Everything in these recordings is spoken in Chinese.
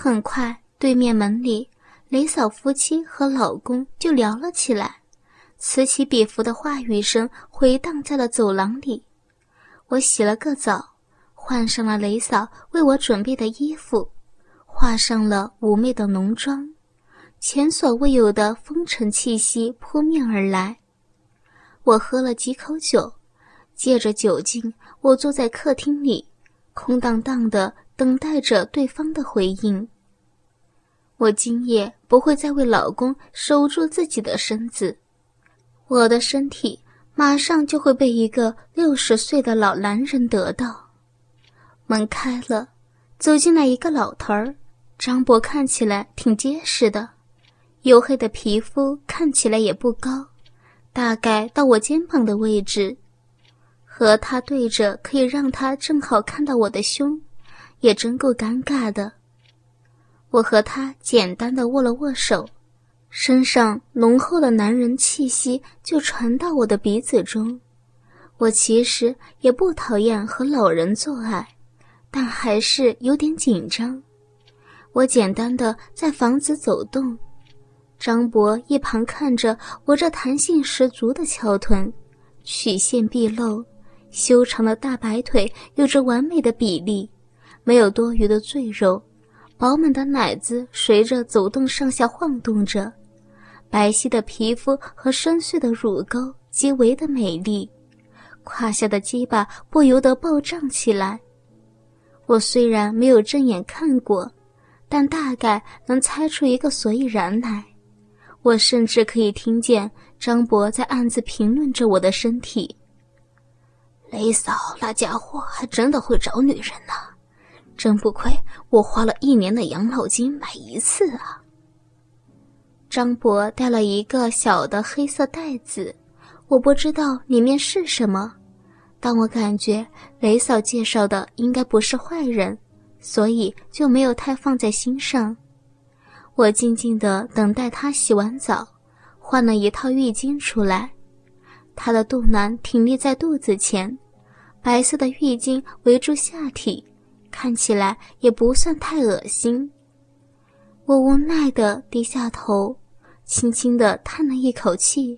很快，对面门里，雷嫂夫妻和老公就聊了起来，此起彼伏的话语声回荡在了走廊里。我洗了个澡，换上了雷嫂为我准备的衣服，化上了妩媚的浓妆，前所未有的风尘气息扑面而来。我喝了几口酒，借着酒劲，我坐在客厅里，空荡荡的。等待着对方的回应。我今夜不会再为老公守住自己的身子，我的身体马上就会被一个六十岁的老男人得到。门开了，走进来一个老头儿，张博看起来挺结实的，黝黑的皮肤看起来也不高，大概到我肩膀的位置，和他对着可以让他正好看到我的胸。也真够尴尬的。我和他简单的握了握手，身上浓厚的男人气息就传到我的鼻子中。我其实也不讨厌和老人做爱，但还是有点紧张。我简单的在房子走动，张博一旁看着我这弹性十足的翘臀，曲线毕露，修长的大白腿有着完美的比例。没有多余的赘肉，饱满的奶子随着走动上下晃动着，白皙的皮肤和深邃的乳沟极为的美丽，胯下的鸡巴不由得暴胀起来。我虽然没有正眼看过，但大概能猜出一个所以然来。我甚至可以听见张博在暗自评论着我的身体。雷嫂那家伙还真的会找女人呢。真不愧我花了一年的养老金买一次啊！张博带了一个小的黑色袋子，我不知道里面是什么，但我感觉雷嫂介绍的应该不是坏人，所以就没有太放在心上。我静静的等待他洗完澡，换了一套浴巾出来，他的肚腩挺立在肚子前，白色的浴巾围住下体。看起来也不算太恶心。我无奈的低下头，轻轻的叹了一口气。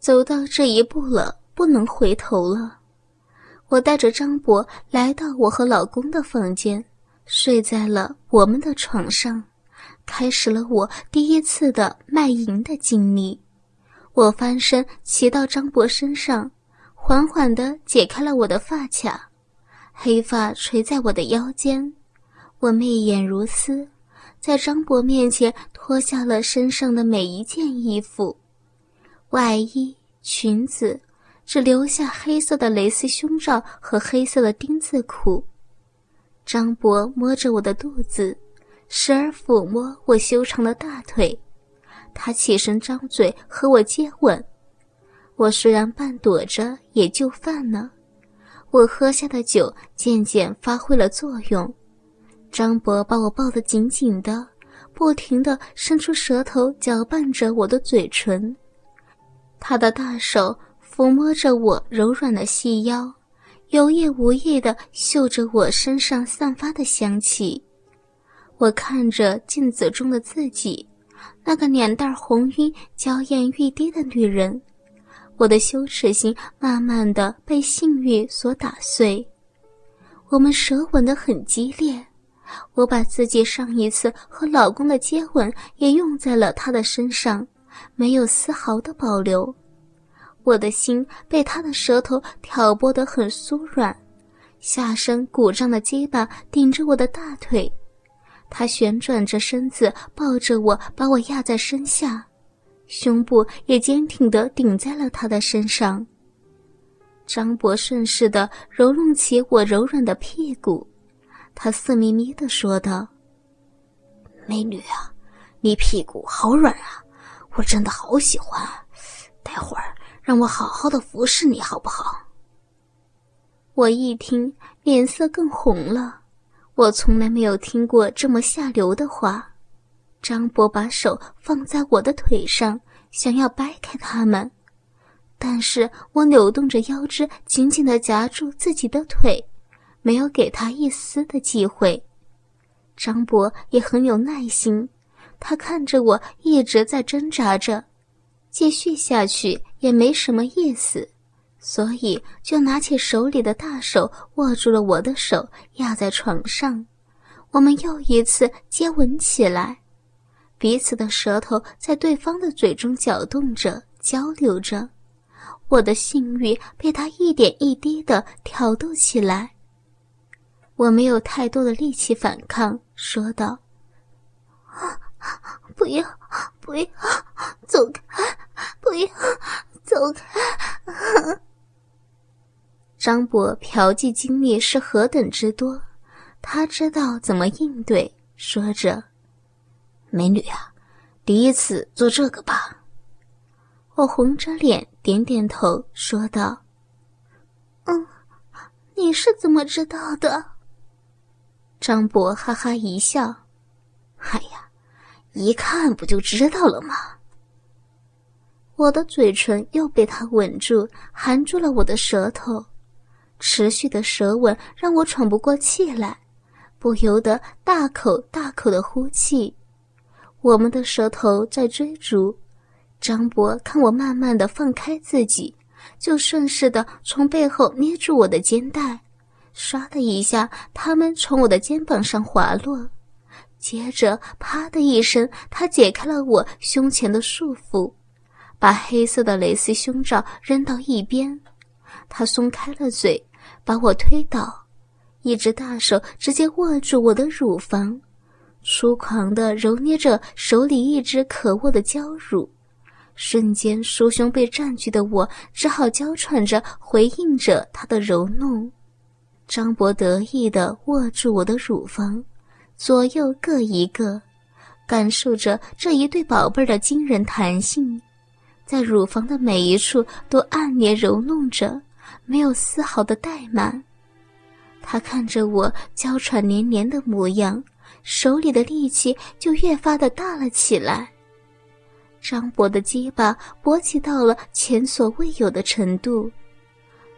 走到这一步了，不能回头了。我带着张博来到我和老公的房间，睡在了我们的床上，开始了我第一次的卖淫的经历。我翻身骑到张博身上，缓缓的解开了我的发卡。黑发垂在我的腰间，我媚眼如丝，在张博面前脱下了身上的每一件衣服，外衣、裙子，只留下黑色的蕾丝胸罩和黑色的丁字裤。张博摸着我的肚子，时而抚摸我修长的大腿，他起身张嘴和我接吻，我虽然半躲着，也就范了。我喝下的酒渐渐发挥了作用，张博把我抱得紧紧的，不停地伸出舌头搅拌着我的嘴唇，他的大手抚摸着我柔软的细腰，有意无意地嗅着我身上散发的香气。我看着镜子中的自己，那个脸蛋红晕、娇艳欲滴的女人。我的羞耻心慢慢的被性欲所打碎，我们舌吻的很激烈，我把自己上一次和老公的接吻也用在了他的身上，没有丝毫的保留。我的心被他的舌头挑拨得很酥软，下身鼓胀的鸡巴顶着我的大腿，他旋转着身子抱着我，把我压在身下。胸部也坚挺地顶在了他的身上。张博顺势地揉弄起我柔软的屁股，他色眯眯地说道：“美女啊，你屁股好软啊，我真的好喜欢。待会儿让我好好的服侍你好不好？”我一听，脸色更红了。我从来没有听过这么下流的话。张博把手放在我的腿上，想要掰开他们，但是我扭动着腰肢，紧紧地夹住自己的腿，没有给他一丝的机会。张博也很有耐心，他看着我一直在挣扎着，继续下去也没什么意思，所以就拿起手里的大手握住了我的手，压在床上。我们又一次接吻起来，彼此的舌头在对方的嘴中搅动着，交流着。我的性欲被他一点一滴的挑逗起来。我没有太多的力气反抗，说道：“不要，不要，走开，不要，走开。”张博嫖妓经历是何等之多。他知道怎么应对，说着：“美女啊，第一次做这个吧。”我红着脸点点头，说道：“嗯，你是怎么知道的？”张博哈哈一笑：“哎呀，一看不就知道了吗？”我的嘴唇又被他吻住，含住了我的舌头，持续的舌吻让我喘不过气来。不由得大口大口的呼气，我们的舌头在追逐。张博看我慢慢的放开自己，就顺势的从背后捏住我的肩带，唰的一下，他们从我的肩膀上滑落。接着，啪的一声，他解开了我胸前的束缚，把黑色的蕾丝胸罩扔到一边。他松开了嘴，把我推倒。一只大手直接握住我的乳房，粗狂地揉捏着手里一只可握的娇乳，瞬间酥胸被占据的我只好娇喘着回应着他的揉弄。张博得意地握住我的乳房，左右各一个，感受着这一对宝贝儿的惊人弹性，在乳房的每一处都按捏揉弄着，没有丝毫的怠慢。他看着我娇喘连连的模样，手里的力气就越发的大了起来。张博的鸡巴勃起到了前所未有的程度，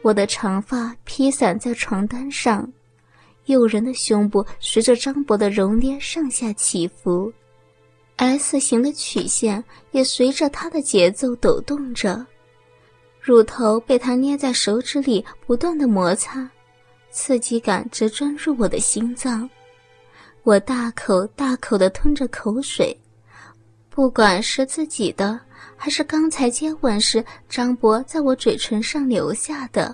我的长发披散在床单上，诱人的胸部随着张博的揉捏上下起伏，S 型的曲线也随着他的节奏抖动着，乳头被他捏在手指里不断的摩擦。刺激感直钻入我的心脏，我大口大口的吞着口水，不管是自己的，还是刚才接吻时张博在我嘴唇上留下的。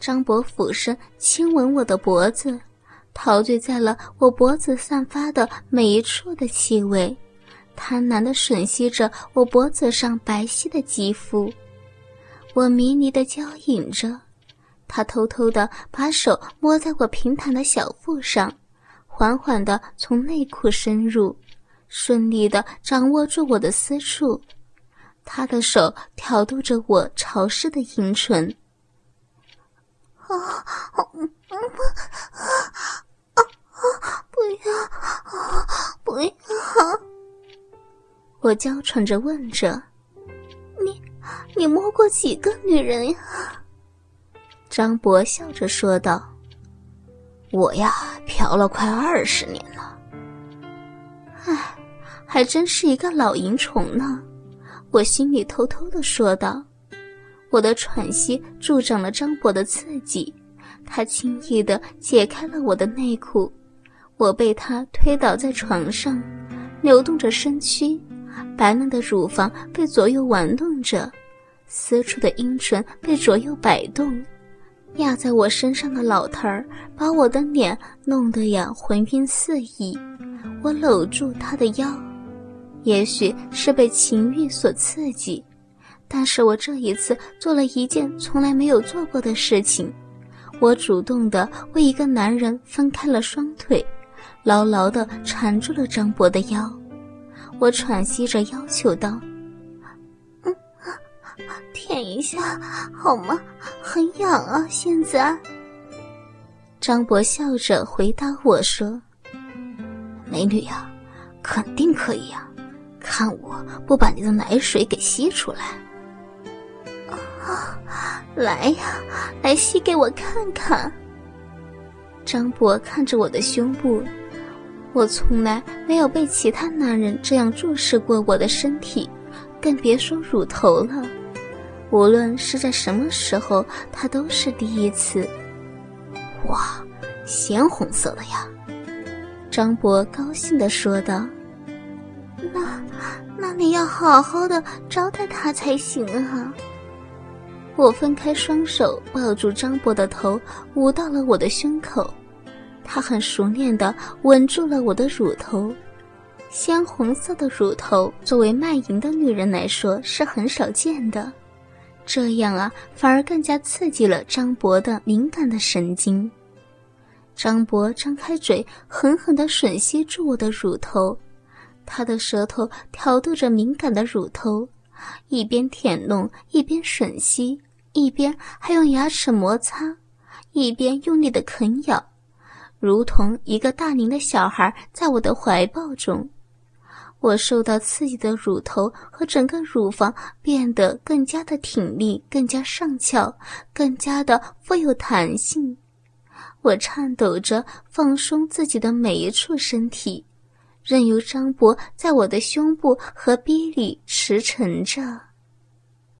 张博俯身亲吻我的脖子，陶醉在了我脖子散发的每一处的气味，贪婪的吮吸着我脖子上白皙的肌肤，我迷离的娇引着。他偷偷的把手摸在我平坦的小腹上，缓缓的从内裤深入，顺利的掌握住我的私处。他的手挑逗着我潮湿的阴唇。啊，啊，啊啊！不要，不要！我娇喘着问着：“你，你摸过几个女人呀？”张博笑着说道：“我呀，嫖了快二十年了。唉，还真是一个老淫虫呢。”我心里偷偷的说道。我的喘息助长了张博的刺激，他轻易的解开了我的内裤，我被他推倒在床上，扭动着身躯，白嫩的乳房被左右玩弄着，私处的阴唇被左右摆动。压在我身上的老头儿把我的脸弄得呀魂晕四溢，我搂住他的腰，也许是被情欲所刺激，但是我这一次做了一件从来没有做过的事情，我主动的为一个男人分开了双腿，牢牢的缠住了张博的腰，我喘息着要求道。舔一下好吗？很痒啊！现在，张博笑着回答我说：“美女呀，肯定可以呀，看我不把你的奶水给吸出来！啊，来呀，来吸给我看看！”张博看着我的胸部，我从来没有被其他男人这样注视过我的身体，更别说乳头了。无论是在什么时候，他都是第一次。哇，鲜红色的呀！张博高兴地说道。那，那你要好好的招待他才行啊！我分开双手抱住张博的头，捂到了我的胸口。他很熟练地吻住了我的乳头，鲜红色的乳头，作为卖淫的女人来说是很少见的。这样啊，反而更加刺激了张博的敏感的神经。张博张开嘴，狠狠地吮吸住我的乳头，他的舌头挑逗着敏感的乳头，一边舔弄，一边吮吸，一边还用牙齿摩擦，一边用力的啃咬。如同一个大龄的小孩在我的怀抱中，我受到刺激的乳头和整个乳房变得更加的挺立，更加上翘，更加的富有弹性。我颤抖着放松自己的每一处身体，任由张博在我的胸部和逼里驰骋着。